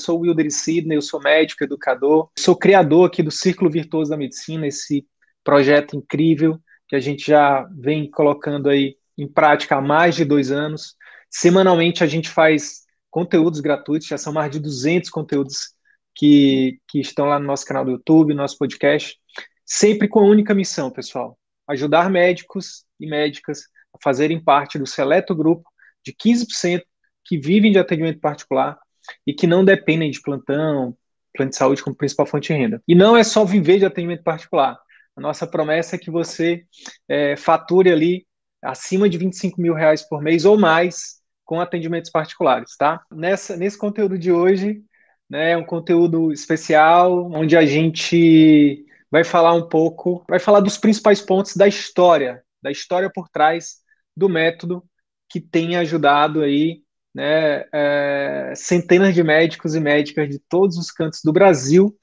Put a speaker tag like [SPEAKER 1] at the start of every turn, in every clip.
[SPEAKER 1] Sou o Wilder Sidney, eu sou médico, educador, sou criador aqui do Círculo Virtuoso da Medicina, esse projeto incrível que a gente já vem colocando aí em prática há mais de dois anos. Semanalmente a gente faz conteúdos gratuitos, já são mais de 200 conteúdos que, que estão lá no nosso canal do YouTube, nosso podcast, sempre com a única missão, pessoal, ajudar médicos e médicas a fazerem parte do seleto grupo de 15% que vivem de atendimento particular e que não dependem de plantão, plano de saúde como principal fonte de renda. E não é só viver de atendimento particular. A nossa promessa é que você é, fature ali acima de 25 mil reais por mês ou mais com atendimentos particulares, tá? Nessa, nesse conteúdo de hoje, né, um conteúdo especial, onde a gente vai falar um pouco, vai falar dos principais pontos da história, da história por trás do método que tem ajudado aí né, é, centenas de médicos e médicas de todos os cantos do Brasil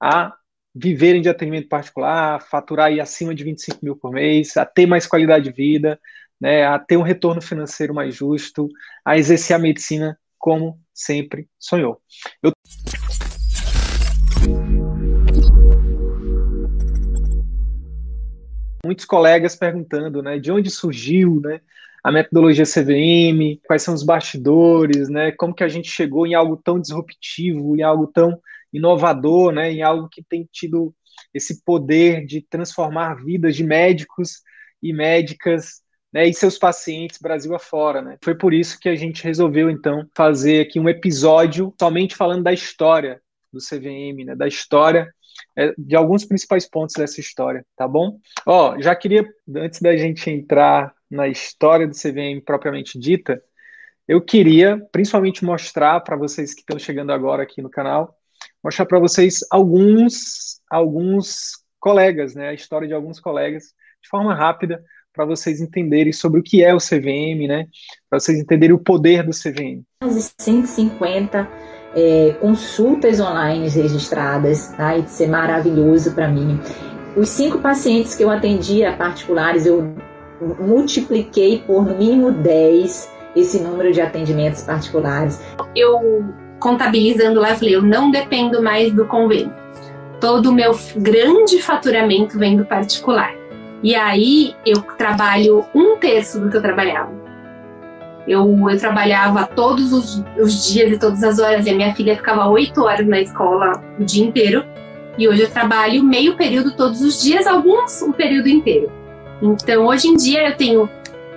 [SPEAKER 1] a viverem de atendimento particular, a faturar aí acima de 25 mil por mês, a ter mais qualidade de vida, né, a ter um retorno financeiro mais justo, a exercer a medicina como sempre sonhou. Eu... Muitos colegas perguntando, né, de onde surgiu, né, a metodologia CVM, quais são os bastidores, né? Como que a gente chegou em algo tão disruptivo, em algo tão inovador, né? Em algo que tem tido esse poder de transformar vidas de médicos e médicas né, e seus pacientes Brasil afora. Né? Foi por isso que a gente resolveu, então, fazer aqui um episódio somente falando da história do CVM, né, da história, é, de alguns principais pontos dessa história, tá bom? Ó, já queria, antes da gente entrar na história do CVM propriamente dita, eu queria principalmente mostrar para vocês que estão chegando agora aqui no canal, mostrar para vocês alguns alguns colegas, né, a história de alguns colegas, de forma rápida, para vocês entenderem sobre o que é o CVM, né, para vocês entenderem o poder do CVM.
[SPEAKER 2] 150 é, consultas online registradas, tá? Isso é maravilhoso para mim. Os cinco pacientes que eu atendia particulares, eu multipliquei por no mínimo 10 esse número de atendimentos particulares.
[SPEAKER 3] Eu contabilizando lá, falei, eu não dependo mais do convênio. Todo o meu grande faturamento vem do particular. E aí eu trabalho um terço do que eu trabalhava. Eu, eu trabalhava todos os, os dias e todas as horas, e a minha filha ficava oito horas na escola o dia inteiro. E hoje eu trabalho meio período todos os dias, alguns o período inteiro. Então, hoje em dia, eu tenho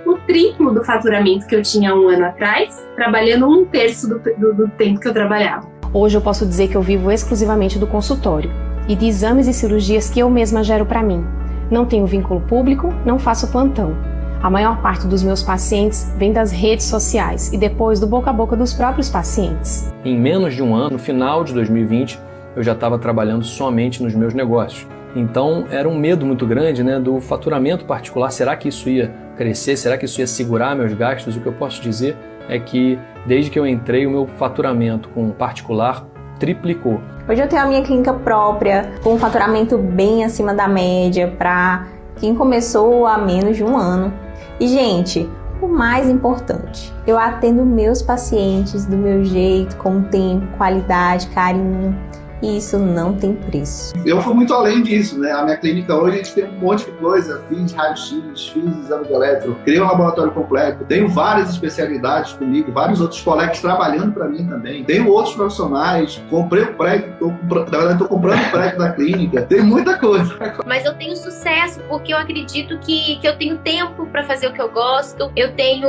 [SPEAKER 3] o triplo do faturamento que eu tinha um ano atrás, trabalhando um terço do, do, do tempo que eu trabalhava.
[SPEAKER 4] Hoje eu posso dizer que eu vivo exclusivamente do consultório e de exames e cirurgias que eu mesma gero para mim. Não tenho vínculo público, não faço plantão. A maior parte dos meus pacientes vem das redes sociais e depois do boca a boca dos próprios pacientes.
[SPEAKER 5] Em menos de um ano, no final de 2020, eu já estava trabalhando somente nos meus negócios. Então era um medo muito grande né, do faturamento particular. Será que isso ia crescer? Será que isso ia segurar meus gastos? O que eu posso dizer é que desde que eu entrei, o meu faturamento com particular triplicou.
[SPEAKER 6] Hoje eu tenho a minha clínica própria, com um faturamento bem acima da média para quem começou há menos de um ano. E, gente, o mais importante, eu atendo meus pacientes do meu jeito, com tempo, qualidade, carinho. E isso não tem preço.
[SPEAKER 7] Eu fui muito além disso, né? A minha clínica hoje a gente tem um monte de coisa, fiz raio-x, fiz exame de eletro, criei um laboratório completo, tenho várias especialidades comigo, vários outros colegas trabalhando para mim também, tenho outros profissionais, comprei o prédio, tô, na verdade estou comprando o prédio da clínica, tem muita coisa.
[SPEAKER 8] Mas eu tenho sucesso porque eu acredito que, que eu tenho tempo para fazer o que eu gosto, eu tenho,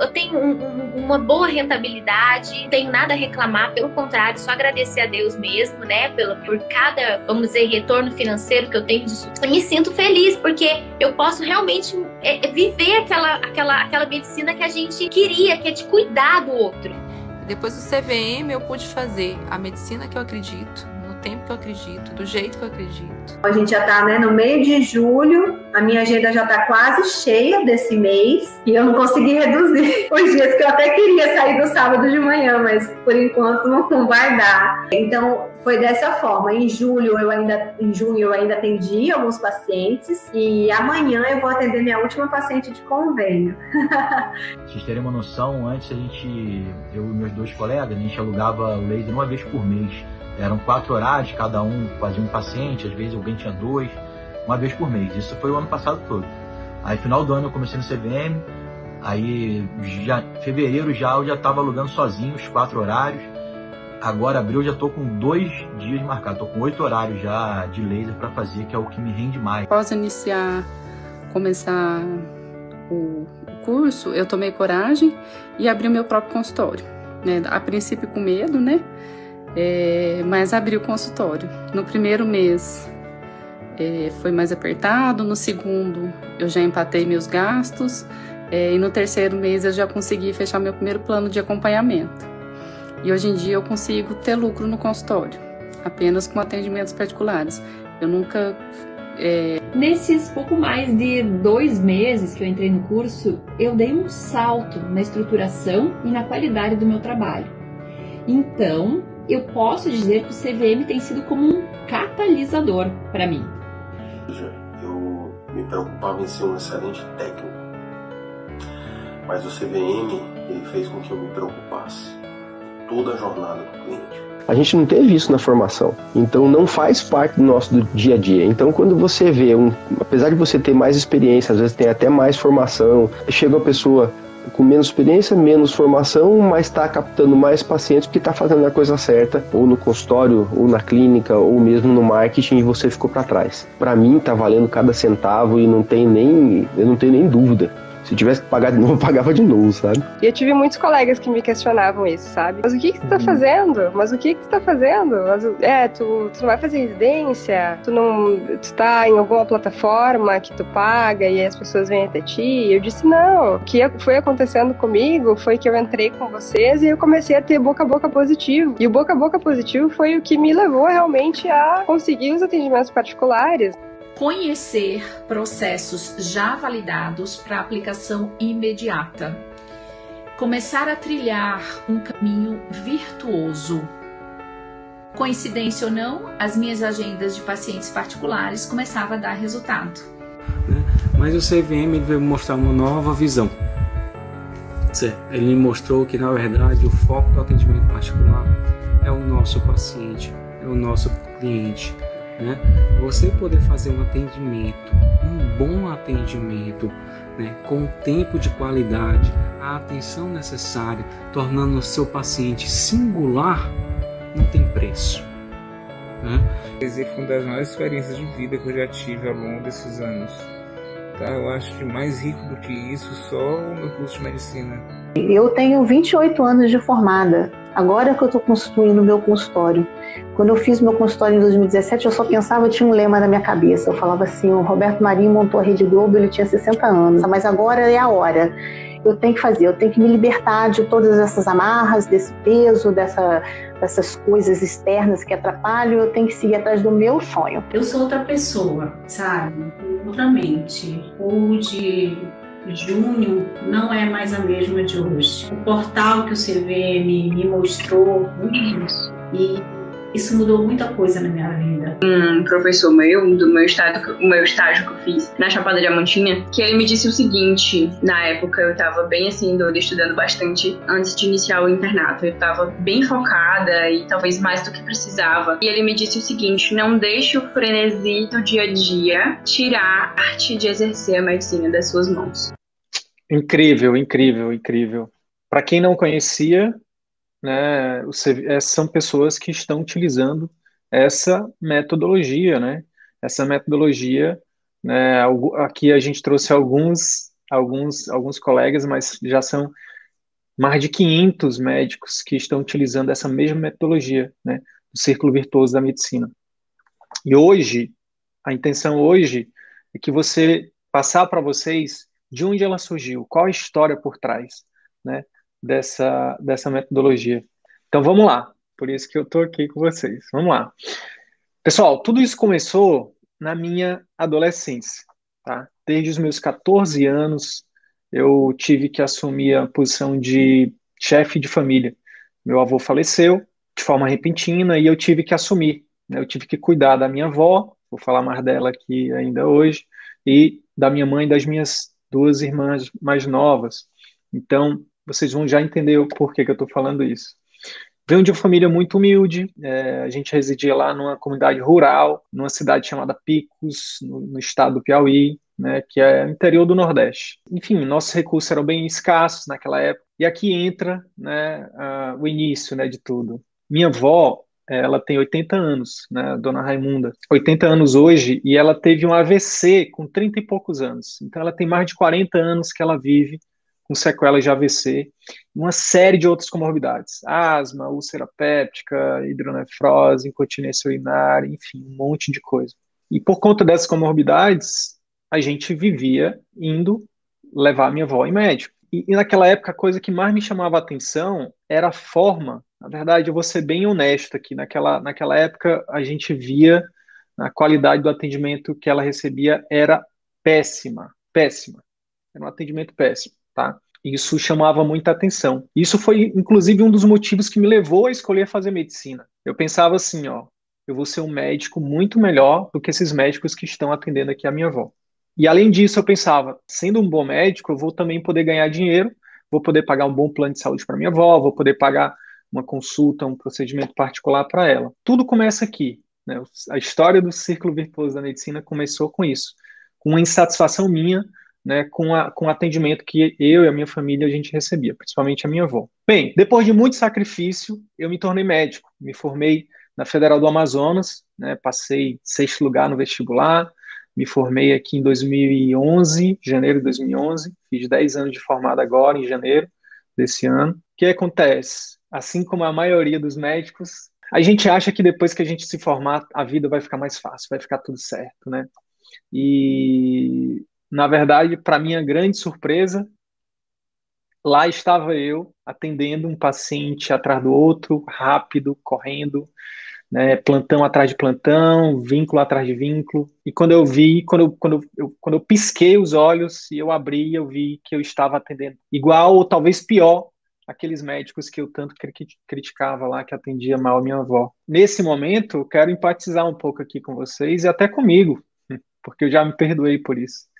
[SPEAKER 8] eu tenho um, um, uma boa rentabilidade, tenho nada a reclamar, pelo contrário, só agradecer a Deus mesmo, né, pelo, por cada, vamos dizer, retorno financeiro que eu tenho disso. Eu me sinto feliz porque eu posso realmente é, é, viver aquela, aquela, aquela medicina que a gente queria, que é de cuidar do outro.
[SPEAKER 9] Depois do CVM, eu pude fazer a medicina que eu acredito, tempo que eu acredito, do jeito que eu acredito.
[SPEAKER 10] A gente já está né, no meio de julho, a minha agenda já está quase cheia desse mês e eu não consegui reduzir os dias que eu até queria sair do sábado de manhã, mas por enquanto não, não vai dar. Então foi dessa forma. Em julho eu ainda, em junho eu ainda atendi alguns pacientes e amanhã eu vou atender minha última paciente de convênio.
[SPEAKER 11] Vocês terem uma noção, antes a gente, eu e meus dois colegas, a gente alugava o laser uma vez por mês. Eram quatro horários, cada um fazia um paciente, às vezes alguém tinha dois, uma vez por mês. Isso foi o ano passado todo. Aí, final do ano, eu comecei no CVM. Aí, já, fevereiro já eu já estava alugando sozinho os quatro horários. Agora, abril, eu já estou com dois dias marcados. Estou com oito horários já de laser para fazer, que é o que me rende mais.
[SPEAKER 9] Após iniciar, começar o curso, eu tomei coragem e abri o meu próprio consultório. Né? A princípio com medo, né? é, mas abri o consultório. No primeiro mês é, foi mais apertado, no segundo eu já empatei meus gastos é, e no terceiro mês eu já consegui fechar meu primeiro plano de acompanhamento. E hoje em dia eu consigo ter lucro no consultório, apenas com atendimentos particulares. Eu nunca
[SPEAKER 12] é... Nesses pouco mais de dois meses que eu entrei no curso, eu dei um salto na estruturação e na qualidade do meu trabalho. Então, eu posso dizer que o CVM tem sido como um catalisador para mim.
[SPEAKER 13] Eu me preocupava em ser um excelente técnico, mas o CVM ele fez com que eu me preocupasse toda a jornada do cliente.
[SPEAKER 14] A gente não teve isso na formação, então não faz parte do nosso dia a dia. Então, quando você vê, um, apesar de você ter mais experiência, às vezes tem até mais formação, chega uma pessoa com menos experiência, menos formação, mas está captando mais pacientes porque está fazendo a coisa certa, ou no consultório, ou na clínica, ou mesmo no marketing e você ficou para trás. Para mim está valendo cada centavo e não tem nem, eu não tenho nem dúvida. Se tivesse que pagar de novo, eu pagava de novo, sabe?
[SPEAKER 15] E eu tive muitos colegas que me questionavam isso, sabe? Mas o que, que tu tá uhum. fazendo? Mas o que, que tu tá fazendo? Mas, é, tu, tu não vai fazer residência? Tu não. Tu tá em alguma plataforma que tu paga e as pessoas vêm até ti? E eu disse, não. O que foi acontecendo comigo foi que eu entrei com vocês e eu comecei a ter boca a boca positivo. E o boca a boca positivo foi o que me levou realmente a conseguir os atendimentos particulares
[SPEAKER 16] conhecer processos já validados para aplicação imediata, começar a trilhar um caminho virtuoso. Coincidência ou não, as minhas agendas de pacientes particulares começavam a dar resultado.
[SPEAKER 17] Né? Mas o CVM veio mostrar uma nova visão. Ele mostrou que, na verdade, o foco do atendimento particular é o nosso paciente, é o nosso cliente né? Você poder fazer um atendimento, um bom atendimento, né? com tempo de qualidade, a atenção necessária, tornando o seu paciente singular, não tem preço. Né?
[SPEAKER 18] Esse foi uma das maiores experiências de vida que eu já tive ao longo desses anos. Tá? Eu acho que mais rico do que isso, só o meu curso de medicina.
[SPEAKER 19] Eu tenho 28 anos de formada. Agora que eu estou construindo meu consultório. Quando eu fiz meu consultório em 2017, eu só pensava, tinha um lema na minha cabeça. Eu falava assim: o Roberto Marinho montou a Rede Globo, ele tinha 60 anos, mas agora é a hora. Eu tenho que fazer, eu tenho que me libertar de todas essas amarras, desse peso, dessa, dessas coisas externas que atrapalham. Eu tenho que seguir atrás do meu sonho.
[SPEAKER 20] Eu sou outra pessoa, sabe? Outra mente. O de junho não é mais a mesma de hoje. O portal que o CVM me mostrou, e isso mudou muita coisa na minha vida.
[SPEAKER 21] Um professor meu, do meu estágio, o meu estágio que eu fiz na Chapada Diamantina, que ele me disse o seguinte, na época eu tava bem assim, doida, estudando bastante antes de iniciar o internato. Eu tava bem focada e talvez mais do que precisava. E ele me disse o seguinte, não deixe o frenesi do dia a dia tirar a arte de exercer a medicina das suas mãos.
[SPEAKER 1] Incrível, incrível, incrível. Para quem não conhecia, né, é, são pessoas que estão utilizando essa metodologia, né? Essa metodologia, né, aqui a gente trouxe alguns, alguns, alguns colegas, mas já são mais de 500 médicos que estão utilizando essa mesma metodologia, né, do círculo virtuoso da medicina. E hoje, a intenção hoje é que você passar para vocês de onde ela surgiu, qual a história por trás né, dessa, dessa metodologia. Então vamos lá, por isso que eu estou aqui com vocês. Vamos lá. Pessoal, tudo isso começou na minha adolescência. Tá? Desde os meus 14 anos, eu tive que assumir a posição de chefe de família. Meu avô faleceu de forma repentina e eu tive que assumir. Né? Eu tive que cuidar da minha avó, vou falar mais dela aqui ainda hoje, e da minha mãe e das minhas duas irmãs mais novas. Então, vocês vão já entender o porquê que eu estou falando isso. Venho de uma família muito humilde, é, a gente residia lá numa comunidade rural, numa cidade chamada Picos, no, no estado do Piauí, né, que é interior do Nordeste. Enfim, nossos recursos eram bem escassos naquela época, e aqui entra né, uh, o início né, de tudo. Minha avó, ela tem 80 anos, né, dona Raimunda, 80 anos hoje, e ela teve um AVC com 30 e poucos anos. Então ela tem mais de 40 anos que ela vive com sequelas de AVC, uma série de outras comorbidades, asma, úlcera péptica, hidronefrose, incontinência urinária, enfim, um monte de coisa. E por conta dessas comorbidades, a gente vivia indo levar minha avó em médico. E, e naquela época, a coisa que mais me chamava a atenção era a forma na verdade, eu vou ser bem honesto aqui. Naquela, naquela época, a gente via a qualidade do atendimento que ela recebia era péssima, péssima. Era um atendimento péssimo, tá? Isso chamava muita atenção. Isso foi, inclusive, um dos motivos que me levou a escolher fazer medicina. Eu pensava assim, ó, eu vou ser um médico muito melhor do que esses médicos que estão atendendo aqui a minha avó. E além disso, eu pensava, sendo um bom médico, eu vou também poder ganhar dinheiro, vou poder pagar um bom plano de saúde para minha avó, vou poder pagar uma consulta, um procedimento particular para ela. Tudo começa aqui. Né? A história do círculo virtuoso da medicina começou com isso, com uma insatisfação minha né, com, a, com o atendimento que eu e a minha família a gente recebia, principalmente a minha avó. Bem, depois de muito sacrifício, eu me tornei médico. Me formei na Federal do Amazonas, né, passei sexto lugar no vestibular, me formei aqui em 2011, janeiro de 2011, fiz 10 anos de formado agora, em janeiro desse ano. O que acontece? assim como a maioria dos médicos, a gente acha que depois que a gente se formar, a vida vai ficar mais fácil, vai ficar tudo certo, né? E, na verdade, para minha grande surpresa, lá estava eu atendendo um paciente atrás do outro, rápido, correndo, né, plantão atrás de plantão, vínculo atrás de vínculo. E quando eu vi, quando eu, quando eu, quando eu pisquei os olhos e eu abri, eu vi que eu estava atendendo igual ou talvez pior aqueles médicos que eu tanto criticava lá, que atendia mal a minha avó. Nesse momento, quero empatizar um pouco aqui com vocês e até comigo, porque eu já me perdoei por isso.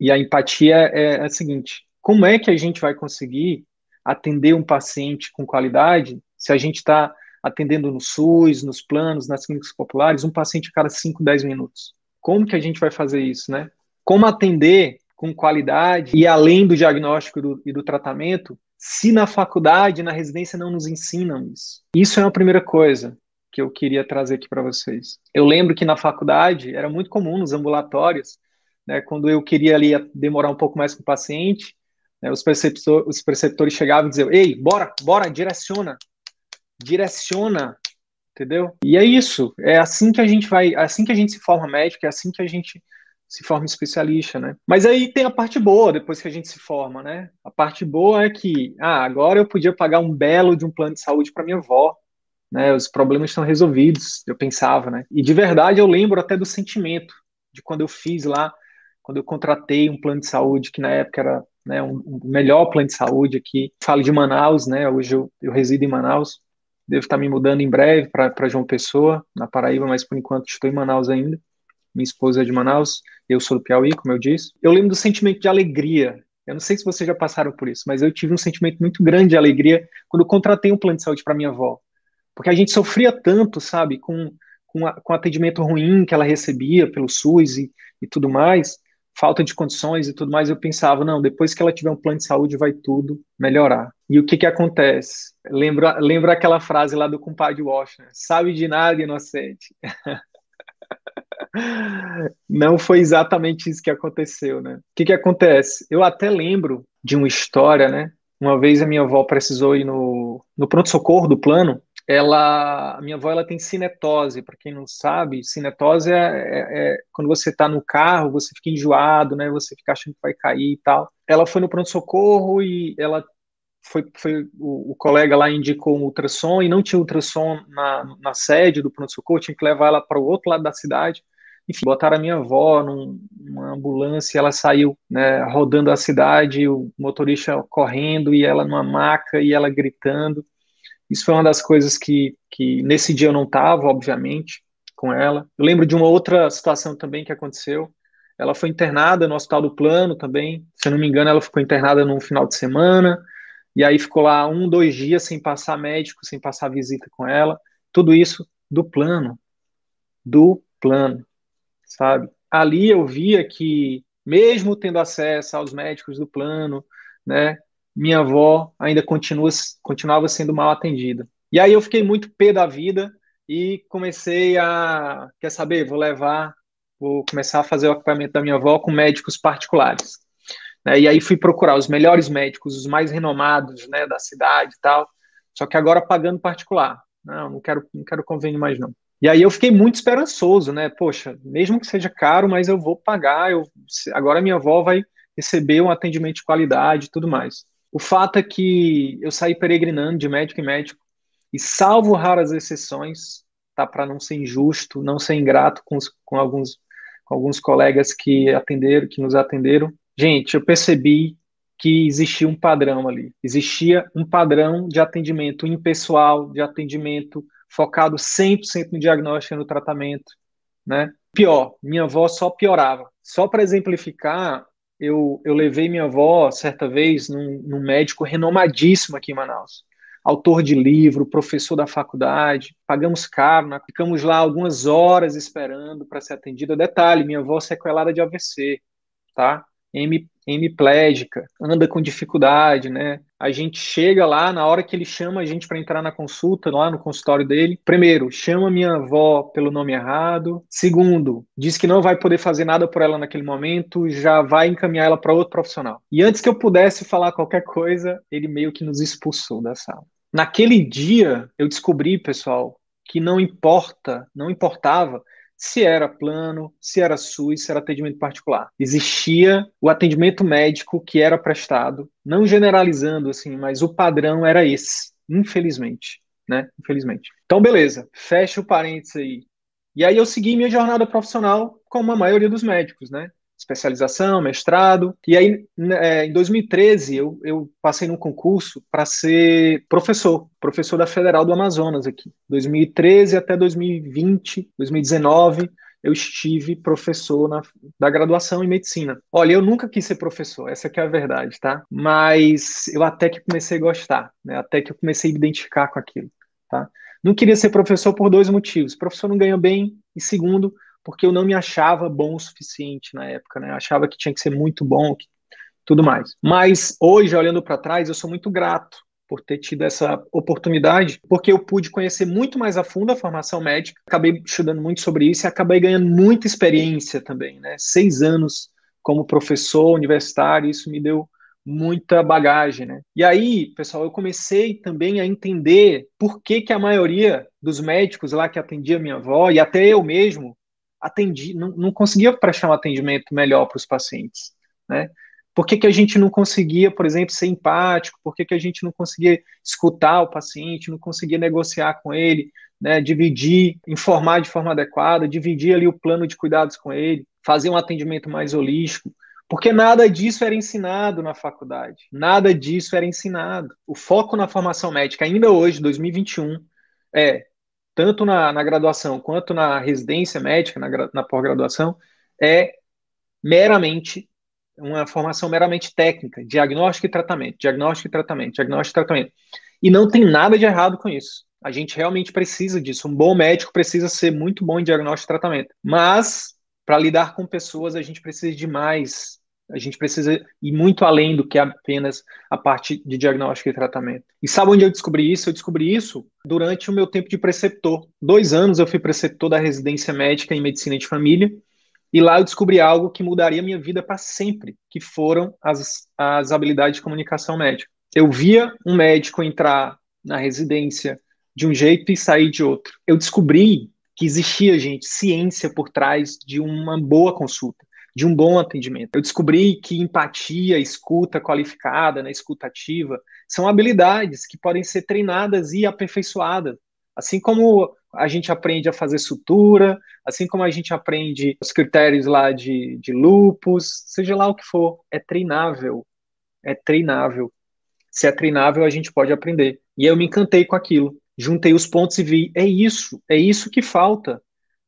[SPEAKER 1] E a empatia é, é a seguinte: como é que a gente vai conseguir atender um paciente com qualidade se a gente está atendendo no SUS, nos planos, nas clínicas populares, um paciente a cada 5, 10 minutos? Como que a gente vai fazer isso, né? Como atender com qualidade e além do diagnóstico do, e do tratamento, se na faculdade, na residência não nos ensinam isso. Isso é uma primeira coisa que eu queria trazer aqui para vocês. Eu lembro que na faculdade era muito comum nos ambulatórios, né, quando eu queria ali demorar um pouco mais com o paciente, né, os, preceptor, os preceptores chegavam e diziam: "Ei, bora, bora, direciona, direciona", entendeu? E é isso. É assim que a gente vai, é assim que a gente se forma médico, é assim que a gente se forma especialista, né? Mas aí tem a parte boa depois que a gente se forma, né? A parte boa é que, ah, agora eu podia pagar um belo de um plano de saúde para minha avó, né? Os problemas estão resolvidos, eu pensava, né? E de verdade eu lembro até do sentimento de quando eu fiz lá, quando eu contratei um plano de saúde que na época era né, um, um melhor plano de saúde aqui. Falo de Manaus, né? Hoje eu, eu resido em Manaus. devo estar me mudando em breve para João Pessoa, na Paraíba, mas por enquanto estou em Manaus ainda. Minha esposa é de Manaus, eu sou do Piauí, como eu disse. Eu lembro do sentimento de alegria. Eu não sei se vocês já passaram por isso, mas eu tive um sentimento muito grande de alegria quando contratei um plano de saúde para minha avó. Porque a gente sofria tanto, sabe, com, com, a, com atendimento ruim que ela recebia pelo SUS e, e tudo mais, falta de condições e tudo mais, eu pensava, não, depois que ela tiver um plano de saúde vai tudo melhorar. E o que que acontece? Lembra, lembra aquela frase lá do compadre Washington, sabe de nada, inocente. Não foi exatamente isso que aconteceu, né? O que que acontece? Eu até lembro de uma história, né? Uma vez a minha avó precisou ir no, no pronto-socorro do plano ela, a minha avó ela tem cinetose, para quem não sabe, cinetose é, é, é quando você está no carro, você fica enjoado, né, você fica achando que vai cair e tal. Ela foi no pronto-socorro e ela foi, foi o, o, colega lá indicou um ultrassom e não tinha ultrassom na, na sede do pronto-socorro, tinha que levar ela para o outro lado da cidade. Enfim, botaram a minha avó num, numa ambulância, ela saiu né, rodando a cidade, o motorista correndo e ela numa maca e ela gritando. Isso foi uma das coisas que, que nesse dia eu não estava, obviamente, com ela. Eu lembro de uma outra situação também que aconteceu. Ela foi internada no Hospital do Plano também. Se eu não me engano, ela ficou internada num final de semana. E aí ficou lá um, dois dias sem passar médico, sem passar visita com ela. Tudo isso do plano. Do plano, sabe? Ali eu via que, mesmo tendo acesso aos médicos do plano, né, minha avó ainda continua, continuava sendo mal atendida. E aí eu fiquei muito pé da vida e comecei a, quer saber, vou levar, vou começar a fazer o acompanhamento da minha avó com médicos particulares. Né? E aí fui procurar os melhores médicos, os mais renomados né, da cidade e tal, só que agora pagando particular. Não, não quero, não quero convênio mais não. E aí eu fiquei muito esperançoso, né? Poxa, mesmo que seja caro, mas eu vou pagar, eu, agora minha avó vai receber um atendimento de qualidade e tudo mais. O fato é que eu saí peregrinando de médico em médico e, salvo raras exceções, tá, para não ser injusto, não ser ingrato com, os, com, alguns, com alguns colegas que atenderam, que nos atenderam, gente, eu percebi que existia um padrão ali. Existia um padrão de atendimento impessoal, de atendimento focado 100% no diagnóstico e no tratamento, né? Pior, minha avó só piorava. Só para exemplificar, eu, eu levei minha avó, certa vez, num, num médico renomadíssimo aqui em Manaus autor de livro, professor da faculdade, pagamos caro, né? ficamos lá algumas horas esperando para ser atendida. Detalhe, minha avó sequelada de AVC, tá? Hemiplégica, anda com dificuldade, né? A gente chega lá, na hora que ele chama a gente para entrar na consulta, lá no consultório dele, primeiro, chama minha avó pelo nome errado. Segundo, diz que não vai poder fazer nada por ela naquele momento, já vai encaminhar ela para outro profissional. E antes que eu pudesse falar qualquer coisa, ele meio que nos expulsou da sala. Naquele dia, eu descobri, pessoal, que não importa, não importava se era plano, se era SUS, se era atendimento particular. Existia o atendimento médico que era prestado, não generalizando assim, mas o padrão era esse, infelizmente, né? Infelizmente. Então, beleza, fecha o parênteses aí. E aí eu segui minha jornada profissional como a maioria dos médicos, né? Especialização, mestrado. E aí, né, é, em 2013, eu, eu passei num concurso para ser professor, professor da Federal do Amazonas aqui. 2013 até 2020, 2019, eu estive professor na, da graduação em medicina. Olha, eu nunca quis ser professor, essa é a verdade, tá? Mas eu até que comecei a gostar, né? Até que eu comecei a me identificar com aquilo, tá? Não queria ser professor por dois motivos. Professor não ganha bem e segundo, porque eu não me achava bom o suficiente na época, né? Eu achava que tinha que ser muito bom, que, tudo mais. Mas hoje, olhando para trás, eu sou muito grato por ter tido essa oportunidade, porque eu pude conhecer muito mais a fundo a formação médica, acabei estudando muito sobre isso e acabei ganhando muita experiência também, né? Seis anos como professor universitário, isso me deu muita bagagem, né? E aí, pessoal, eu comecei também a entender por que que a maioria dos médicos lá que atendia minha avó e até eu mesmo atendi, não, não conseguia prestar um atendimento melhor para os pacientes, né? Por que, que a gente não conseguia, por exemplo, ser empático? Por que, que a gente não conseguia escutar o paciente, não conseguia negociar com ele, né, dividir, informar de forma adequada, dividir ali o plano de cuidados com ele, fazer um atendimento mais holístico? Porque nada disso era ensinado na faculdade, nada disso era ensinado. O foco na formação médica, ainda hoje, 2021, é, tanto na, na graduação quanto na residência médica, na, na pós-graduação, é meramente uma formação meramente técnica, diagnóstico e tratamento, diagnóstico e tratamento, diagnóstico e tratamento. E não tem nada de errado com isso. A gente realmente precisa disso. Um bom médico precisa ser muito bom em diagnóstico e tratamento. Mas, para lidar com pessoas, a gente precisa de mais. A gente precisa ir muito além do que apenas a parte de diagnóstico e tratamento. E sabe onde eu descobri isso? Eu descobri isso durante o meu tempo de preceptor. Dois anos eu fui preceptor da residência médica em medicina de família. E lá eu descobri algo que mudaria minha vida para sempre, que foram as, as habilidades de comunicação médica. Eu via um médico entrar na residência de um jeito e sair de outro. Eu descobri que existia, gente, ciência por trás de uma boa consulta, de um bom atendimento. Eu descobri que empatia, escuta qualificada, né, escuta ativa, são habilidades que podem ser treinadas e aperfeiçoadas. Assim como a gente aprende a fazer sutura, assim como a gente aprende os critérios lá de, de lupus, seja lá o que for, é treinável. É treinável. Se é treinável, a gente pode aprender. E eu me encantei com aquilo. Juntei os pontos e vi, é isso, é isso que falta.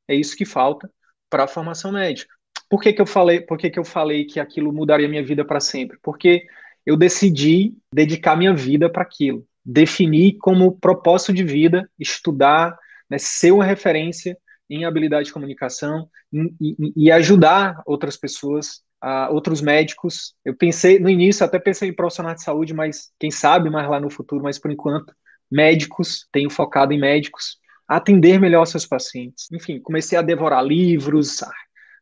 [SPEAKER 1] É isso que falta para a formação médica. Por que, que eu falei, por que, que eu falei que aquilo mudaria minha vida para sempre? Porque eu decidi dedicar minha vida para aquilo. Definir como propósito de vida estudar, né, ser uma referência em habilidade de comunicação e, e, ajudar outras pessoas, a, outros médicos. Eu pensei, no início, até pensei em profissional de saúde, mas quem sabe mais lá no futuro, mas por enquanto, médicos, tenho focado em médicos, atender melhor seus pacientes. Enfim, comecei a devorar livros,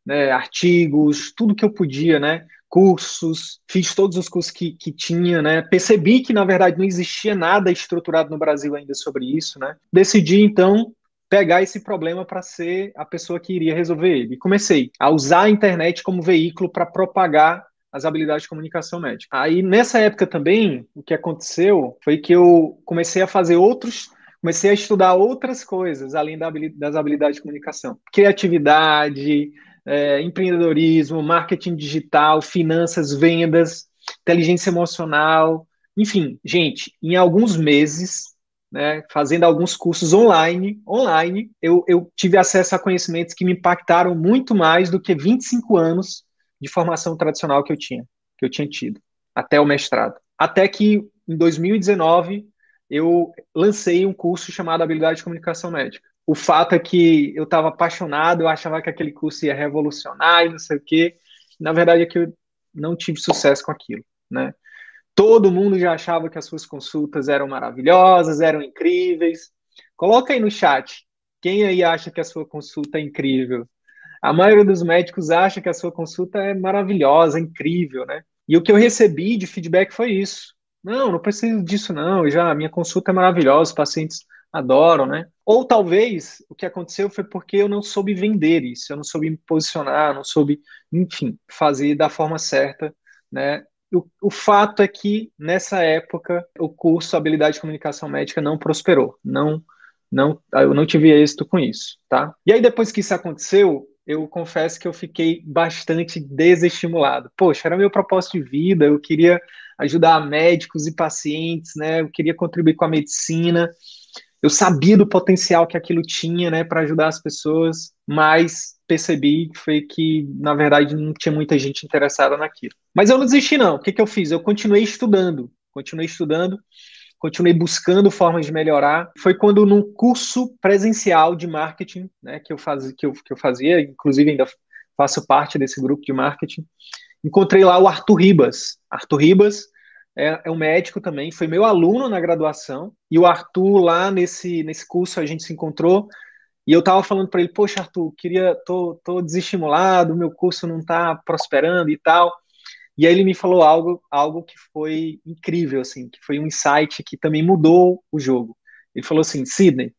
[SPEAKER 1] né, artigos, tudo que eu podia, né? Cursos, fiz todos os cursos que, que tinha, né? Percebi que, na verdade, não existia nada estruturado no Brasil ainda sobre isso, né? Decidi, então, pegar esse problema para ser a pessoa que iria resolver ele. E comecei a usar a internet como veículo para propagar as habilidades de comunicação médica. Aí, nessa época também, o que aconteceu foi que eu comecei a fazer outros comecei a estudar outras coisas além das habilidades de comunicação. Criatividade, é, empreendedorismo, marketing digital, finanças, vendas, inteligência emocional, enfim, gente, em alguns meses, né, fazendo alguns cursos online, online, eu, eu tive acesso a conhecimentos que me impactaram muito mais do que 25 anos de formação tradicional que eu tinha, que eu tinha tido, até o mestrado. Até que em 2019 eu lancei um curso chamado Habilidade de Comunicação Médica o fato é que eu estava apaixonado, eu achava que aquele curso ia revolucionar e não sei o quê. Na verdade é que eu não tive sucesso com aquilo, né? Todo mundo já achava que as suas consultas eram maravilhosas, eram incríveis. Coloca aí no chat, quem aí acha que a sua consulta é incrível? A maioria dos médicos acha que a sua consulta é maravilhosa, incrível, né? E o que eu recebi de feedback foi isso. Não, não preciso disso não, já minha consulta é maravilhosa, os pacientes adoram, né? Ou talvez o que aconteceu foi porque eu não soube vender isso, eu não soube me posicionar, não soube, enfim, fazer da forma certa, né? O, o fato é que nessa época o curso Habilidade de Comunicação Médica não prosperou, não, não, eu não tive êxito com isso, tá? E aí depois que isso aconteceu, eu confesso que eu fiquei bastante desestimulado. Poxa, era meu propósito de vida, eu queria ajudar médicos e pacientes, né? Eu queria contribuir com a medicina eu sabia do potencial que aquilo tinha, né, para ajudar as pessoas, mas percebi que foi que, na verdade, não tinha muita gente interessada naquilo. Mas eu não desisti, não. O que, que eu fiz? Eu continuei estudando, continuei estudando, continuei buscando formas de melhorar. Foi quando, num curso presencial de marketing, né, que eu fazia, que eu, que eu fazia inclusive ainda faço parte desse grupo de marketing, encontrei lá o Arthur Ribas. Arthur Ribas é, é um médico também, foi meu aluno na graduação, e o Arthur lá nesse, nesse curso a gente se encontrou, e eu tava falando para ele, poxa, Arthur, queria, tô, tô desestimulado, meu curso não tá prosperando e tal. E aí ele me falou algo, algo que foi incrível, assim, que foi um insight que também mudou o jogo. Ele falou assim, Sidney,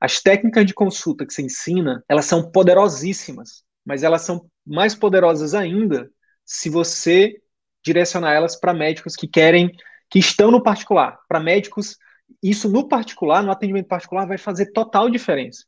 [SPEAKER 1] as técnicas de consulta que você ensina, elas são poderosíssimas, mas elas são mais poderosas ainda se você direcionar elas para médicos que querem, que estão no particular. Para médicos, isso no particular, no atendimento particular, vai fazer total diferença.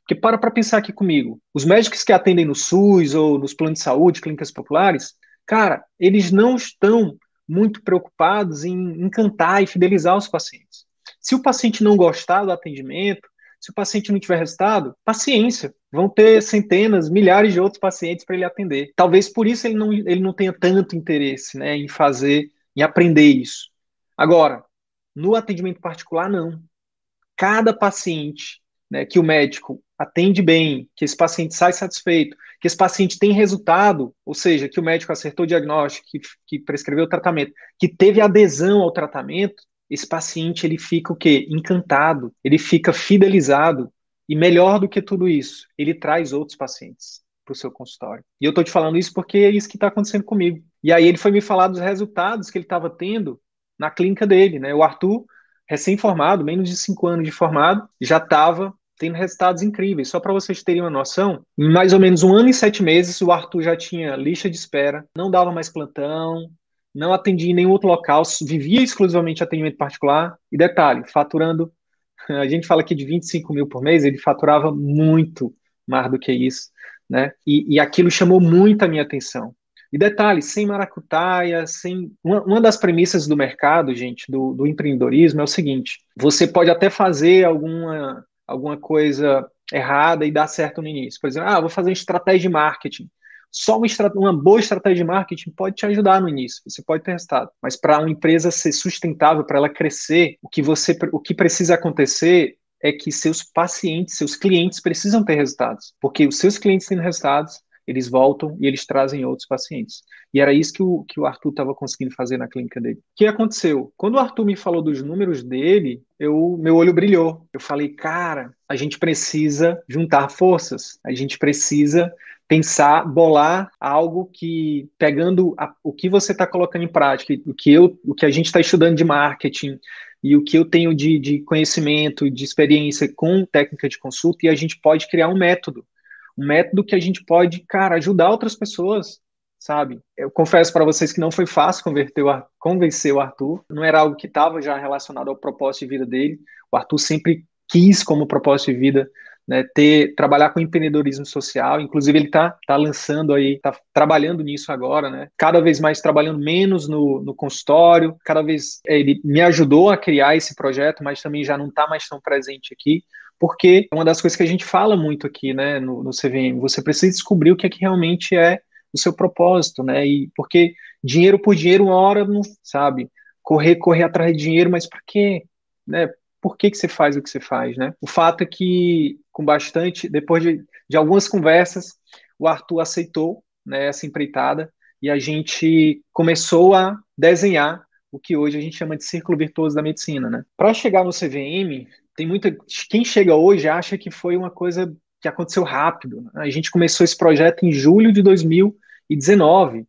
[SPEAKER 1] Porque para para pensar aqui comigo, os médicos que atendem no SUS ou nos planos de saúde, clínicas populares, cara, eles não estão muito preocupados em encantar e fidelizar os pacientes. Se o paciente não gostar do atendimento, Se o paciente não tiver resultado, paciência. Vão ter centenas, milhares de outros pacientes para ele atender. Talvez por isso ele não, ele não tenha tanto interesse né, em fazer, em aprender isso. Agora, no atendimento particular, não. Cada paciente né, que o médico atende bem, que esse paciente sai satisfeito, que esse paciente tem resultado, ou seja, que o médico acertou o diagnóstico, que, que prescreveu o tratamento, que teve adesão ao tratamento, esse paciente ele fica o quê? Encantado, ele fica fidelizado e melhor do que tudo isso, ele traz outros pacientes para o seu consultório. E eu estou te falando isso porque é isso que está acontecendo comigo. E aí ele foi me falar dos resultados que ele estava tendo na clínica dele, né? O Arthur, recém-formado, menos de cinco anos de formado, já estava tendo resultados incríveis. Só para vocês terem uma noção, em mais ou menos um ano e sete meses, o Arthur já tinha lista de espera, não dava mais plantão, não atendia em nenhum outro local, vivia exclusivamente atendimento particular. E detalhe, faturando, a gente fala aqui de 25 mil por mês, ele faturava muito mais do que isso, né? E, e aquilo chamou muito a minha atenção. E detalhe, sem maracutaia, sem. Uma, uma das premissas do mercado, gente, do, do empreendedorismo é o seguinte: você pode até fazer alguma alguma coisa errada e dá certo no início. Por exemplo, ah, vou fazer uma estratégia de marketing. Só uma, uma boa estratégia de marketing pode te ajudar no início, você pode ter resultado. Mas para uma empresa ser sustentável, para ela crescer, o que, você, o que precisa acontecer é que seus pacientes, seus clientes precisam ter resultados. Porque os seus clientes tendo resultados, eles voltam e eles trazem outros pacientes. E era isso que o, que o Arthur estava conseguindo fazer na clínica dele. O que aconteceu? Quando o Arthur me falou dos números dele, eu, meu olho brilhou. Eu falei, cara, a gente precisa juntar forças, a gente precisa pensar, bolar algo que, pegando a, o que você está colocando em prática, o que, eu, o que a gente está estudando de marketing, e o que eu tenho de, de conhecimento, de experiência com técnica de consulta, e a gente pode criar um método um método que a gente pode, cara, ajudar outras pessoas, sabe? Eu confesso para vocês que não foi fácil converter o, convencer o Arthur, não era algo que estava já relacionado ao propósito de vida dele. O Arthur sempre quis como propósito de vida né, ter trabalhar com empreendedorismo social, inclusive ele está tá lançando aí, está trabalhando nisso agora, né? Cada vez mais trabalhando menos no, no consultório, cada vez ele me ajudou a criar esse projeto, mas também já não está mais tão presente aqui porque é uma das coisas que a gente fala muito aqui, né, no, no CVM, você precisa descobrir o que é que realmente é o seu propósito, né, e porque dinheiro por dinheiro, uma hora, não sabe, correr, correr atrás de dinheiro, mas por quê, né, por que que você faz o que você faz, né? O fato é que, com bastante, depois de, de algumas conversas, o Arthur aceitou, né, essa empreitada, e a gente começou a desenhar o que hoje a gente chama de círculo virtuoso da medicina, né? Para chegar no CVM, tem muita. Quem chega hoje acha que foi uma coisa que aconteceu rápido. Né? A gente começou esse projeto em julho de 2019.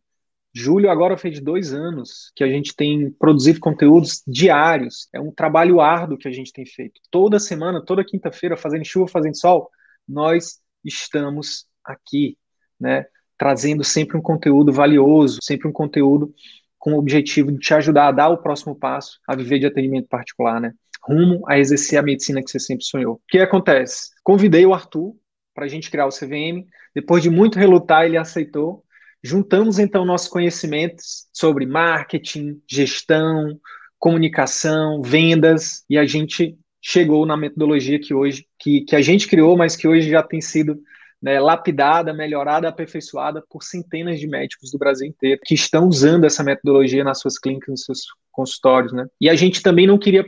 [SPEAKER 1] Julho agora fez dois anos que a gente tem produzido conteúdos diários. É um trabalho árduo que a gente tem feito. Toda semana, toda quinta-feira, fazendo chuva, fazendo sol, nós estamos aqui, né? Trazendo sempre um conteúdo valioso, sempre um conteúdo com o objetivo de te ajudar a dar o próximo passo a viver de atendimento particular, né? Rumo a exercer a medicina que você sempre sonhou. O que acontece? Convidei o Arthur para a gente criar o CVM. Depois de muito relutar, ele aceitou. Juntamos então nossos conhecimentos sobre marketing, gestão, comunicação, vendas, e a gente chegou na metodologia que hoje que, que a gente criou, mas que hoje já tem sido né, lapidada, melhorada, aperfeiçoada por centenas de médicos do Brasil inteiro que estão usando essa metodologia nas suas clínicas, nos seus consultórios, né? E a gente também não queria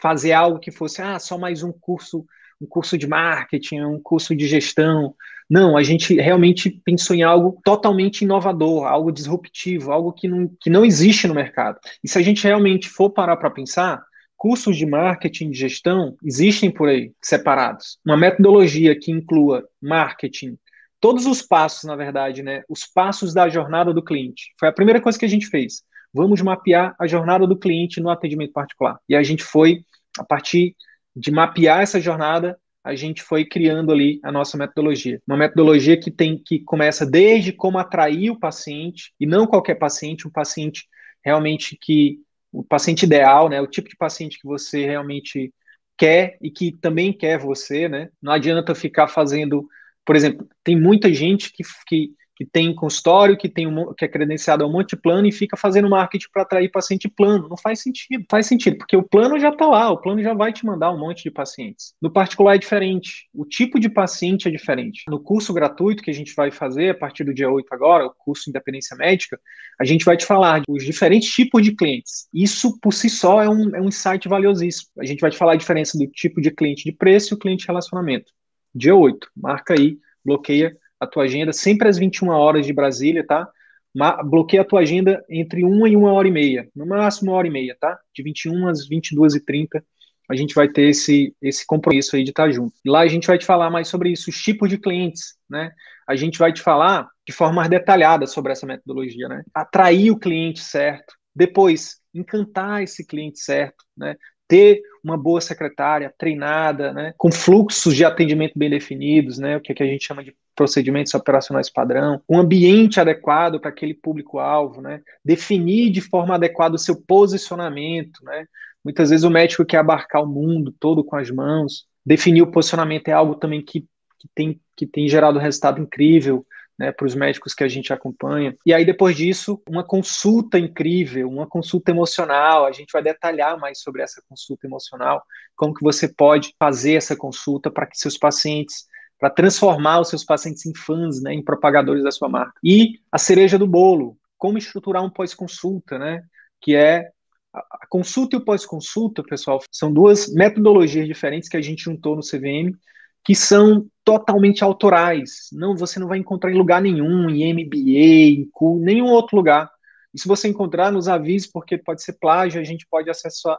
[SPEAKER 1] fazer algo que fosse ah, só mais um curso, um curso de marketing, um curso de gestão. Não, a gente realmente pensou em algo totalmente inovador, algo disruptivo, algo que não, que não existe no mercado. E se a gente realmente for parar para pensar, cursos de marketing de gestão existem por aí, separados. Uma metodologia que inclua marketing, todos os passos, na verdade, né? Os passos da jornada do cliente. Foi a primeira coisa que a gente fez vamos mapear a jornada do cliente no atendimento particular. E a gente foi, a partir de mapear essa jornada, a gente foi criando ali a nossa metodologia. Uma metodologia que tem que começa desde como atrair o paciente, e não qualquer paciente, um paciente realmente que o paciente ideal, né, o tipo de paciente que você realmente quer e que também quer você, né? Não adianta ficar fazendo, por exemplo, tem muita gente que, que que tem consultório, que tem um, que é credenciado a um monte de plano e fica fazendo marketing para atrair paciente plano. Não faz sentido. Faz sentido, porque o plano já está lá, o plano já vai te mandar um monte de pacientes. No particular é diferente. O tipo de paciente é diferente. No curso gratuito que a gente vai fazer a partir do dia 8 agora, o curso Independência Médica, a gente vai te falar dos diferentes tipos de clientes. Isso por si só é um, é um insight valiosíssimo. A gente vai te falar a diferença do tipo de cliente de preço e o cliente de relacionamento. Dia 8, marca aí, bloqueia a tua agenda, sempre às 21 horas de Brasília, tá? Ma bloqueia a tua agenda entre uma e uma hora e meia, no máximo uma hora e meia, tá? De 21 às 22 e 30 a gente vai ter esse, esse compromisso aí de estar junto. Lá a gente vai te falar mais sobre isso, os tipos de clientes, né? A gente vai te falar de forma mais detalhada sobre essa metodologia, né? Atrair o cliente certo, depois encantar esse cliente certo, né? Ter uma boa secretária treinada, né? Com fluxos de atendimento bem definidos, né? O que, é que a gente chama de procedimentos operacionais padrão, um ambiente adequado para aquele público-alvo, né? Definir de forma adequada o seu posicionamento, né? Muitas vezes o médico quer abarcar o mundo todo com as mãos. Definir o posicionamento é algo também que, que, tem, que tem gerado um resultado incrível né, para os médicos que a gente acompanha. E aí, depois disso, uma consulta incrível, uma consulta emocional. A gente vai detalhar mais sobre essa consulta emocional, como que você pode fazer essa consulta para que seus pacientes para transformar os seus pacientes em fãs, né, em propagadores da sua marca. E a cereja do bolo, como estruturar um pós-consulta, né, que é a consulta e o pós-consulta, pessoal, são duas metodologias diferentes que a gente juntou no CVM, que são totalmente autorais. Não, você não vai encontrar em lugar nenhum, em MBA, em CU, nenhum outro lugar. E se você encontrar, nos avise, porque pode ser plágio, a gente pode acessar,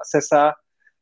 [SPEAKER 1] acessar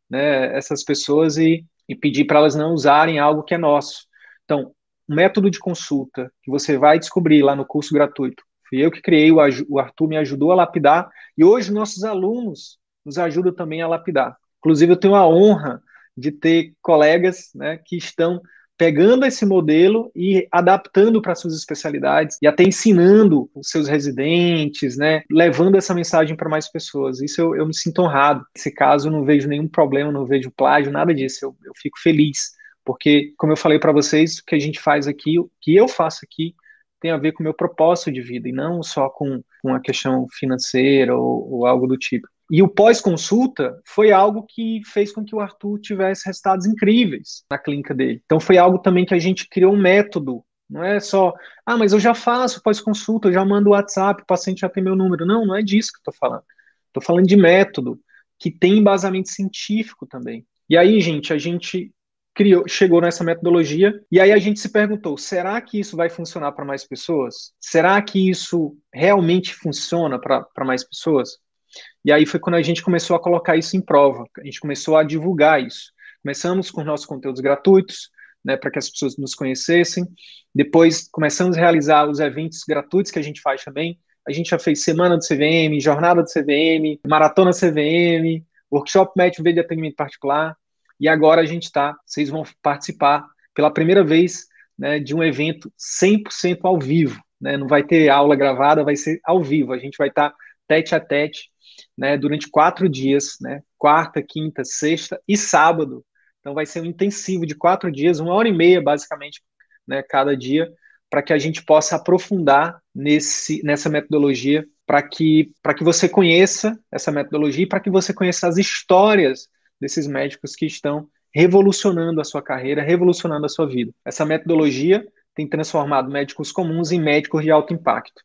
[SPEAKER 1] né, essas pessoas e e pedir para elas não usarem algo que é nosso. Então, o método de consulta que você vai descobrir lá no curso gratuito, fui eu que criei, o Arthur me ajudou a lapidar, e hoje nossos alunos nos ajudam também a lapidar. Inclusive, eu tenho a honra de ter colegas né, que estão pegando esse modelo e adaptando para suas especialidades e até ensinando os seus residentes, né, levando essa mensagem para mais pessoas. Isso eu, eu, me sinto honrado. Nesse caso, não vejo nenhum problema, não vejo plágio, nada disso. Eu, eu fico feliz, porque, como eu falei para vocês, o que a gente faz aqui, o que eu faço aqui, tem a ver com o meu propósito de vida e não só com, com a questão financeira ou, ou algo do tipo. E o pós-consulta foi algo que fez com que o Arthur tivesse resultados incríveis na clínica dele. Então foi algo também que a gente criou um método. Não é só, ah, mas eu já faço pós-consulta, eu já mando WhatsApp, o paciente já tem meu número. Não, não é disso que eu estou falando. Estou falando de método que tem embasamento científico também. E aí, gente, a gente criou, chegou nessa metodologia e aí a gente se perguntou: será que isso vai funcionar para mais pessoas? Será que isso realmente funciona para mais pessoas? E aí foi quando a gente começou a colocar isso em prova, a gente começou a divulgar isso. Começamos com nossos conteúdos gratuitos, né, para que as pessoas nos conhecessem. Depois começamos a realizar os eventos gratuitos que a gente faz também. A gente já fez semana do CVM, jornada do CVM, maratona CVM, workshop médico de atendimento particular. E agora a gente está, vocês vão participar pela primeira vez né, de um evento 100% ao vivo. Né? Não vai ter aula gravada, vai ser ao vivo. A gente vai estar tá tete a tete né, durante quatro dias, né, quarta, quinta, sexta e sábado. Então vai ser um intensivo de quatro dias, uma hora e meia basicamente, né, cada dia, para que a gente possa aprofundar nesse, nessa metodologia, para que, que você conheça essa metodologia e para que você conheça as histórias desses médicos que estão revolucionando a sua carreira, revolucionando a sua vida. Essa metodologia tem transformado médicos comuns em médicos de alto impacto.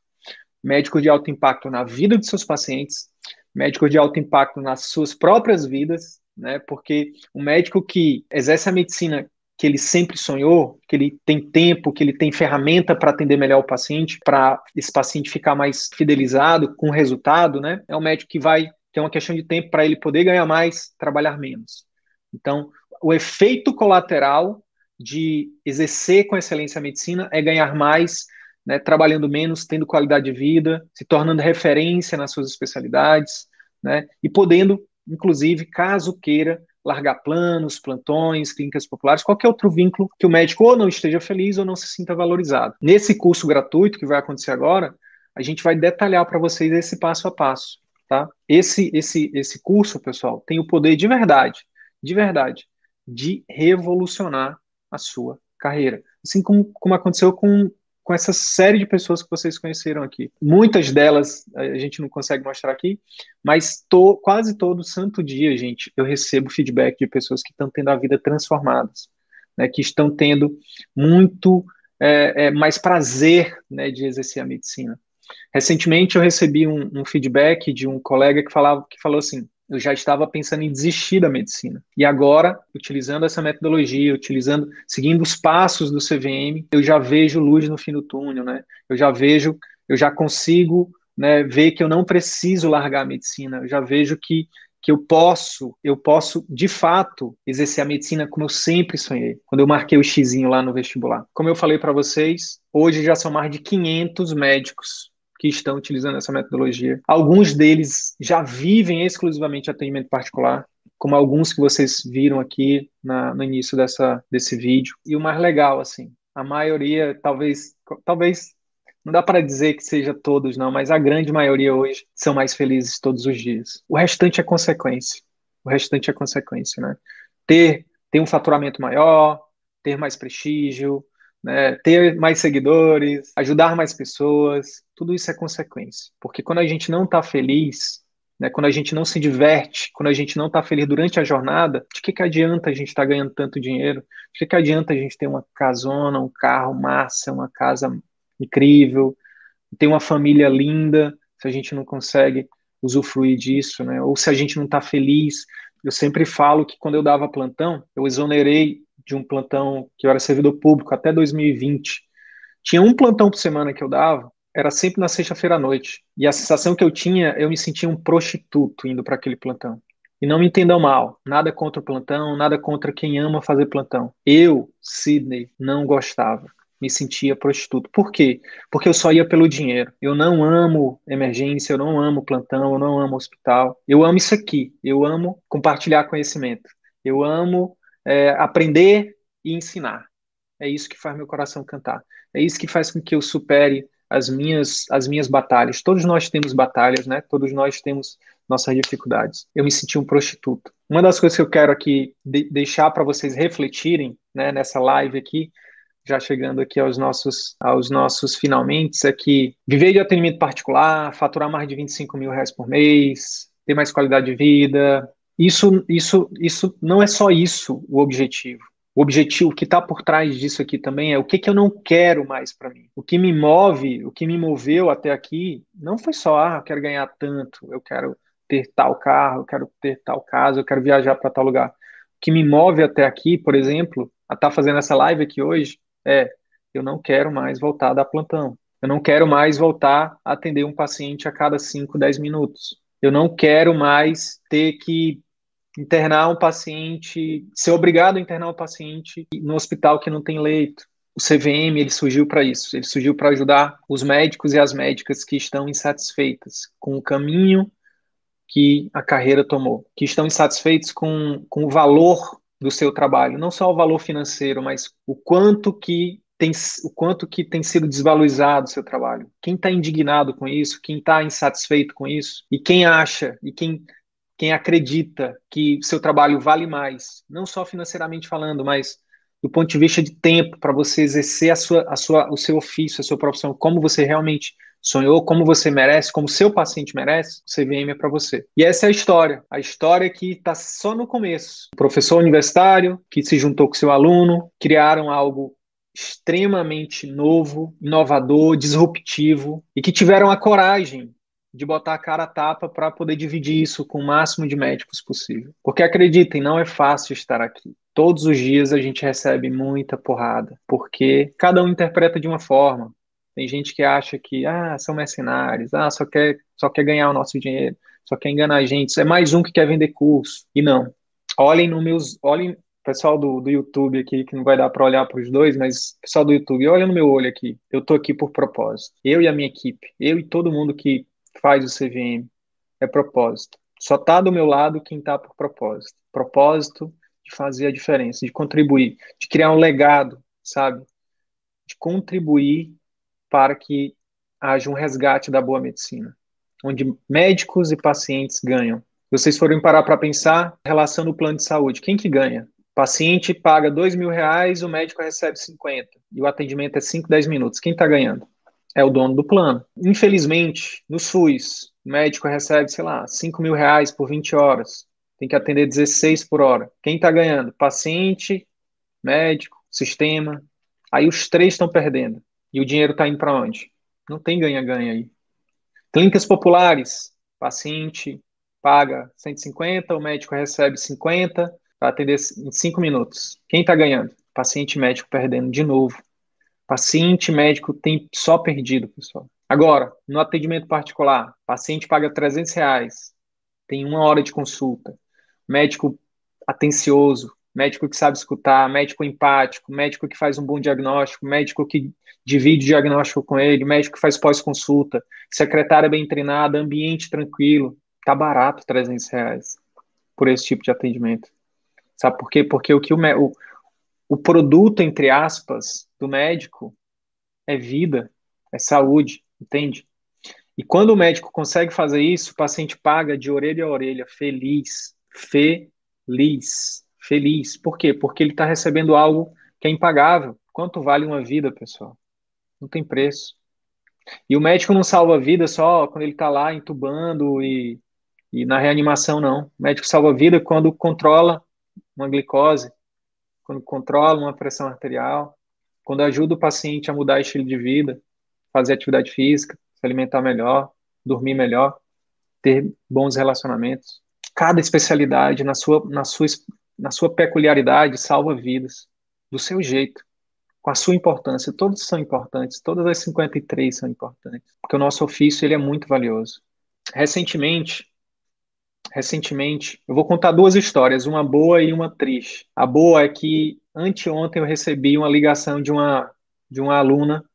[SPEAKER 1] Médicos de alto impacto na vida de seus pacientes, médicos de alto impacto nas suas próprias vidas, né? Porque o médico que exerce a medicina que ele sempre sonhou, que ele tem tempo, que ele tem ferramenta para atender melhor o paciente, para esse paciente ficar mais fidelizado com resultado, né? É um médico que vai ter uma questão de tempo para ele poder ganhar mais, trabalhar menos. Então, o efeito colateral de exercer com excelência a medicina é ganhar mais, né, trabalhando menos, tendo qualidade de vida, se tornando referência nas suas especialidades, né, e podendo, inclusive, caso queira, largar planos, plantões, clínicas populares, qualquer outro vínculo que o médico ou não esteja feliz ou não se sinta valorizado. Nesse curso gratuito que vai acontecer agora, a gente vai detalhar para vocês esse passo a passo, tá? Esse esse esse curso, pessoal, tem o poder de verdade, de verdade, de revolucionar a sua carreira. Assim como, como aconteceu com com essa série de pessoas que vocês conheceram aqui. Muitas delas a gente não consegue mostrar aqui, mas to, quase todo santo dia, gente, eu recebo feedback de pessoas que estão tendo a vida transformadas, né, que estão tendo muito é, é, mais prazer né, de exercer a medicina. Recentemente eu recebi um, um feedback de um colega que falava que falou assim: eu já estava pensando em desistir da medicina. E agora, utilizando essa metodologia, utilizando, seguindo os passos do CVM, eu já vejo luz no fim do túnel, né? Eu já vejo, eu já consigo né, ver que eu não preciso largar a medicina. Eu já vejo que que eu posso, eu posso de fato exercer a medicina como eu sempre sonhei, quando eu marquei o xizinho lá no vestibular. Como eu falei para vocês, hoje já são mais de 500 médicos que estão utilizando essa metodologia. Alguns deles já vivem exclusivamente atendimento particular, como alguns que vocês viram aqui na, no início dessa, desse vídeo. E o mais legal, assim, a maioria, talvez, talvez não dá para dizer que seja todos, não, mas a grande maioria hoje são mais felizes todos os dias. O restante é consequência. O restante é consequência, né? Ter, ter um faturamento maior, ter mais prestígio, né, ter mais seguidores, ajudar mais pessoas, tudo isso é consequência. Porque quando a gente não está feliz, né, quando a gente não se diverte, quando a gente não está feliz durante a jornada, de que, que adianta a gente estar tá ganhando tanto dinheiro? De que, que adianta a gente ter uma casona, um carro massa, uma casa incrível, ter uma família linda, se a gente não consegue usufruir disso, né? Ou se a gente não está feliz. Eu sempre falo que quando eu dava plantão, eu exonerei de um plantão que eu era servidor público até 2020. Tinha um plantão por semana que eu dava, era sempre na sexta-feira à noite. E a sensação que eu tinha, eu me sentia um prostituto indo para aquele plantão. E não me entendam mal, nada contra o plantão, nada contra quem ama fazer plantão. Eu, Sidney, não gostava. Me sentia prostituto. Por quê? Porque eu só ia pelo dinheiro. Eu não amo emergência, eu não amo plantão, eu não amo hospital. Eu amo isso aqui. Eu amo compartilhar conhecimento. Eu amo é, aprender e ensinar. É isso que faz meu coração cantar. É isso que faz com que eu supere as minhas, as minhas batalhas. Todos nós temos batalhas, né? Todos nós temos nossas dificuldades. Eu me senti um prostituto. Uma das coisas que eu quero aqui de deixar para vocês refletirem, né, nessa live aqui, já chegando aqui aos nossos, aos nossos finalmente, é que viver de atendimento particular, faturar mais de 25 mil reais por mês, ter mais qualidade de vida, isso, isso, isso não é só isso o objetivo. O objetivo que está por trás disso aqui também é o que, que eu não quero mais para mim. O que me move, o que me moveu até aqui, não foi só, ah, eu quero ganhar tanto, eu quero ter tal carro, eu quero ter tal casa, eu quero viajar para tal lugar. O que me move até aqui, por exemplo, a estar tá fazendo essa live aqui hoje, é eu não quero mais voltar a dar plantão. Eu não quero mais voltar a atender um paciente a cada 5, 10 minutos. Eu não quero mais ter que internar um paciente, ser obrigado a internar um paciente no hospital que não tem leito. O CVM ele surgiu para isso, ele surgiu para ajudar os médicos e as médicas que estão insatisfeitas com o caminho que a carreira tomou, que estão insatisfeitos com, com o valor do seu trabalho, não só o valor financeiro, mas o quanto que tem, o quanto que tem sido desvalorizado o seu trabalho. Quem está indignado com isso, quem está insatisfeito com isso, e quem acha, e quem, quem acredita que seu trabalho vale mais, não só financeiramente falando, mas do ponto de vista de tempo para você exercer a sua, a sua, o seu ofício, a sua profissão, como você realmente sonhou, como você merece, como seu paciente merece, o CVM é para você. E essa é a história. A história que está só no começo. O professor universitário que se juntou com seu aluno, criaram algo extremamente novo, inovador, disruptivo e que tiveram a coragem de botar a cara a tapa para poder dividir isso com o máximo de médicos possível. Porque acreditem, não é fácil estar aqui. Todos os dias a gente recebe muita porrada, porque cada um interpreta de uma forma. Tem gente que acha que ah, são mercenários, ah, só quer, só quer ganhar o nosso dinheiro, só quer enganar a gente, é mais um que quer vender curso. E não. Olhem no meus, olhem pessoal do, do YouTube aqui, que não vai dar para olhar para os dois, mas pessoal do YouTube, olha no meu olho aqui. Eu tô aqui por propósito. Eu e a minha equipe, eu e todo mundo que faz o CVM. É propósito. Só tá do meu lado quem tá por propósito. Propósito de fazer a diferença, de contribuir, de criar um legado, sabe? De contribuir para que haja um resgate da boa medicina, onde médicos e pacientes ganham. Vocês forem parar para pensar, relação do plano de saúde, quem que ganha? paciente paga dois mil reais, o médico recebe 50 e o atendimento é 5, 10 minutos. Quem está ganhando? É o dono do plano. Infelizmente, no SUS, o médico recebe, sei lá, 5 mil reais por 20 horas. Tem que atender 16 por hora. Quem está ganhando? Paciente, médico, sistema. Aí os três estão perdendo. E o dinheiro está indo para onde? Não tem ganha-ganha aí. Clínicas populares, paciente paga 150, o médico recebe 50 para atender em 5 minutos. Quem está ganhando? Paciente médico perdendo de novo. Paciente médico tem só perdido, pessoal. Agora, no atendimento particular, paciente paga 300 reais, tem uma hora de consulta. Médico atencioso, médico que sabe escutar, médico empático, médico que faz um bom diagnóstico, médico que divide o diagnóstico com ele, médico que faz pós-consulta, secretária bem treinada, ambiente tranquilo. Tá barato 300 reais por esse tipo de atendimento. Sabe por quê? Porque o que o, o, o produto, entre aspas, do médico é vida, é saúde, entende? E quando o médico consegue fazer isso, o paciente paga de orelha a orelha, feliz, feliz, feliz. Por quê? Porque ele está recebendo algo que é impagável. Quanto vale uma vida, pessoal? Não tem preço. E o médico não salva a vida só quando ele está lá entubando e, e na reanimação, não. O médico salva a vida quando controla uma glicose, quando controla uma pressão arterial, quando ajuda o paciente a mudar estilo de vida, fazer atividade física, se alimentar melhor, dormir melhor, ter bons relacionamentos. Cada especialidade, na sua, na sua, na sua peculiaridade, salva vidas, do seu jeito, com a sua importância. Todos são importantes, todas as 53 são importantes, porque o nosso ofício ele é muito valioso. Recentemente, recentemente. Eu vou contar duas histórias, uma boa e uma triste. A boa é que anteontem eu recebi uma ligação de uma de uma aluna,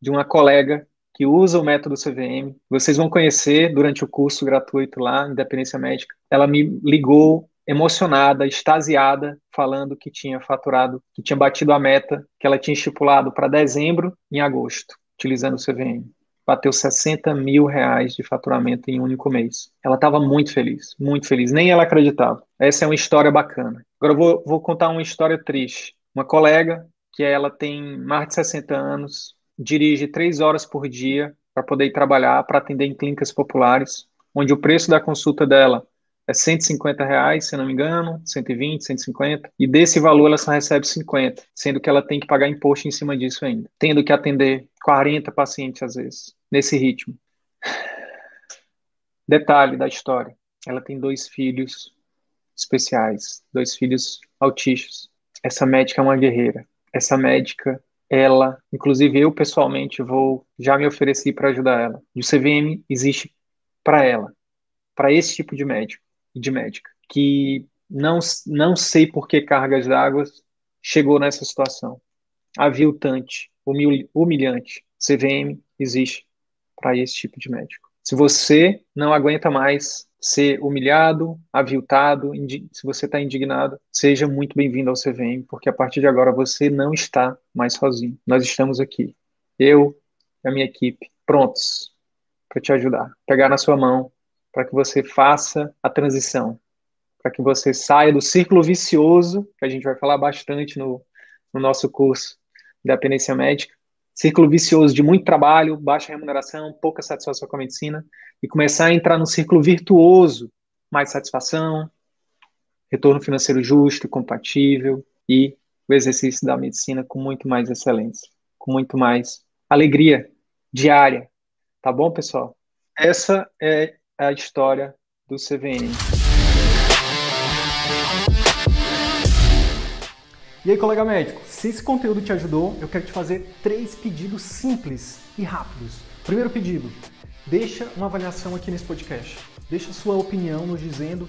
[SPEAKER 1] de uma colega que usa o método CVM. Vocês vão conhecer durante o curso gratuito lá, Independência Médica. Ela me ligou emocionada, extasiada, falando que tinha faturado, que tinha batido a meta que ela tinha estipulado para dezembro em agosto, utilizando o CVM bateu 60 mil reais de faturamento em um único mês. Ela estava muito feliz, muito feliz, nem ela acreditava. Essa é uma história bacana. Agora eu vou, vou contar uma história triste. Uma colega, que ela tem mais de 60 anos, dirige três horas por dia para poder trabalhar, para atender em clínicas populares, onde o preço da consulta dela é 150 reais, se não me engano, 120, 150, e desse valor ela só recebe 50, sendo que ela tem que pagar imposto em cima disso ainda, tendo que atender 40 pacientes às vezes, nesse ritmo. Detalhe da história, ela tem dois filhos especiais, dois filhos autistas. Essa médica é uma guerreira. Essa médica, ela, inclusive eu pessoalmente vou, já me ofereci para ajudar ela. O CVM existe para ela, para esse tipo de médico de médica, que não, não sei por que cargas d'água chegou nessa situação. Aviltante, humil, humilhante. CVM existe para esse tipo de médico. Se você não aguenta mais ser humilhado, aviltado, se você está indignado, seja muito bem-vindo ao CVM, porque a partir de agora você não está mais sozinho. Nós estamos aqui, eu e a minha equipe, prontos para te ajudar. Pegar na sua mão para que você faça a transição, para que você saia do círculo vicioso, que a gente vai falar bastante no, no nosso curso de dependência médica, círculo vicioso de muito trabalho, baixa remuneração, pouca satisfação com a medicina, e começar a entrar no círculo virtuoso, mais satisfação, retorno financeiro justo, compatível e o exercício da medicina com muito mais excelência, com muito mais alegria diária. Tá bom, pessoal? Essa é a história do CVM.
[SPEAKER 22] E aí, colega médico, se esse conteúdo te ajudou, eu quero te fazer três pedidos simples e rápidos. Primeiro pedido, deixa uma avaliação aqui nesse podcast. Deixa sua opinião nos dizendo